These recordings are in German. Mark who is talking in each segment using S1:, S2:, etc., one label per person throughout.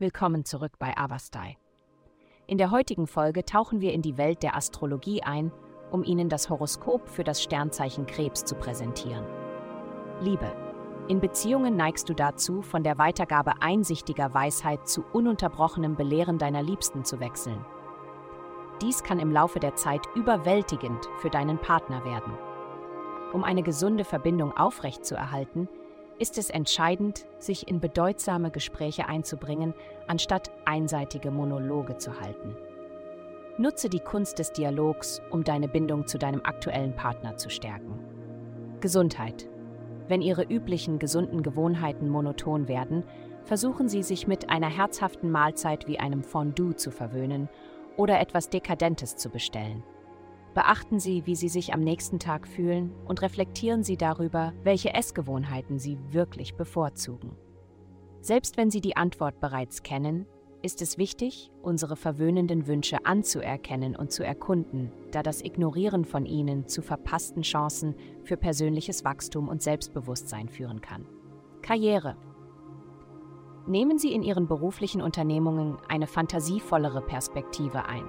S1: Willkommen zurück bei Avastai. In der heutigen Folge tauchen wir in die Welt der Astrologie ein, um Ihnen das Horoskop für das Sternzeichen Krebs zu präsentieren. Liebe. In Beziehungen neigst du dazu, von der Weitergabe einsichtiger Weisheit zu ununterbrochenem Belehren deiner Liebsten zu wechseln. Dies kann im Laufe der Zeit überwältigend für deinen Partner werden. Um eine gesunde Verbindung aufrechtzuerhalten, ist es entscheidend, sich in bedeutsame Gespräche einzubringen, anstatt einseitige Monologe zu halten. Nutze die Kunst des Dialogs, um deine Bindung zu deinem aktuellen Partner zu stärken. Gesundheit. Wenn Ihre üblichen gesunden Gewohnheiten monoton werden, versuchen Sie sich mit einer herzhaften Mahlzeit wie einem Fondue zu verwöhnen oder etwas Dekadentes zu bestellen. Beachten Sie, wie Sie sich am nächsten Tag fühlen und reflektieren Sie darüber, welche Essgewohnheiten Sie wirklich bevorzugen. Selbst wenn Sie die Antwort bereits kennen, ist es wichtig, unsere verwöhnenden Wünsche anzuerkennen und zu erkunden, da das Ignorieren von ihnen zu verpassten Chancen für persönliches Wachstum und Selbstbewusstsein führen kann. Karriere. Nehmen Sie in Ihren beruflichen Unternehmungen eine fantasievollere Perspektive ein.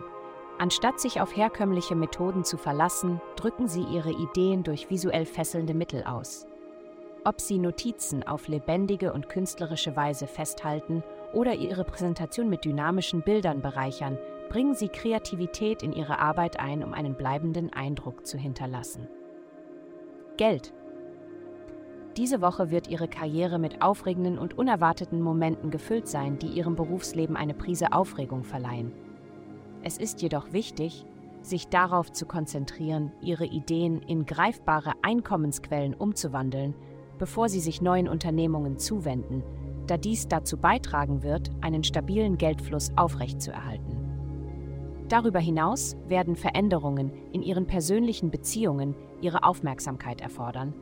S1: Anstatt sich auf herkömmliche Methoden zu verlassen, drücken sie ihre Ideen durch visuell fesselnde Mittel aus. Ob sie Notizen auf lebendige und künstlerische Weise festhalten oder ihre Präsentation mit dynamischen Bildern bereichern, bringen sie Kreativität in ihre Arbeit ein, um einen bleibenden Eindruck zu hinterlassen. Geld. Diese Woche wird Ihre Karriere mit aufregenden und unerwarteten Momenten gefüllt sein, die Ihrem Berufsleben eine Prise Aufregung verleihen. Es ist jedoch wichtig, sich darauf zu konzentrieren, ihre Ideen in greifbare Einkommensquellen umzuwandeln, bevor sie sich neuen Unternehmungen zuwenden, da dies dazu beitragen wird, einen stabilen Geldfluss aufrechtzuerhalten. Darüber hinaus werden Veränderungen in ihren persönlichen Beziehungen ihre Aufmerksamkeit erfordern.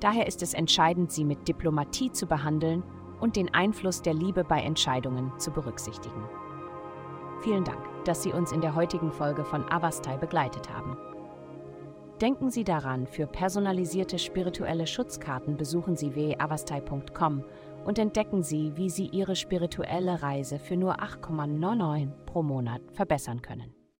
S1: Daher ist es entscheidend, sie mit Diplomatie zu behandeln und den Einfluss der Liebe bei Entscheidungen zu berücksichtigen. Vielen Dank, dass Sie uns in der heutigen Folge von Avastai begleitet haben. Denken Sie daran, für personalisierte spirituelle Schutzkarten besuchen Sie www.avastai.com und entdecken Sie, wie Sie Ihre spirituelle Reise für nur 8,99 pro Monat verbessern können.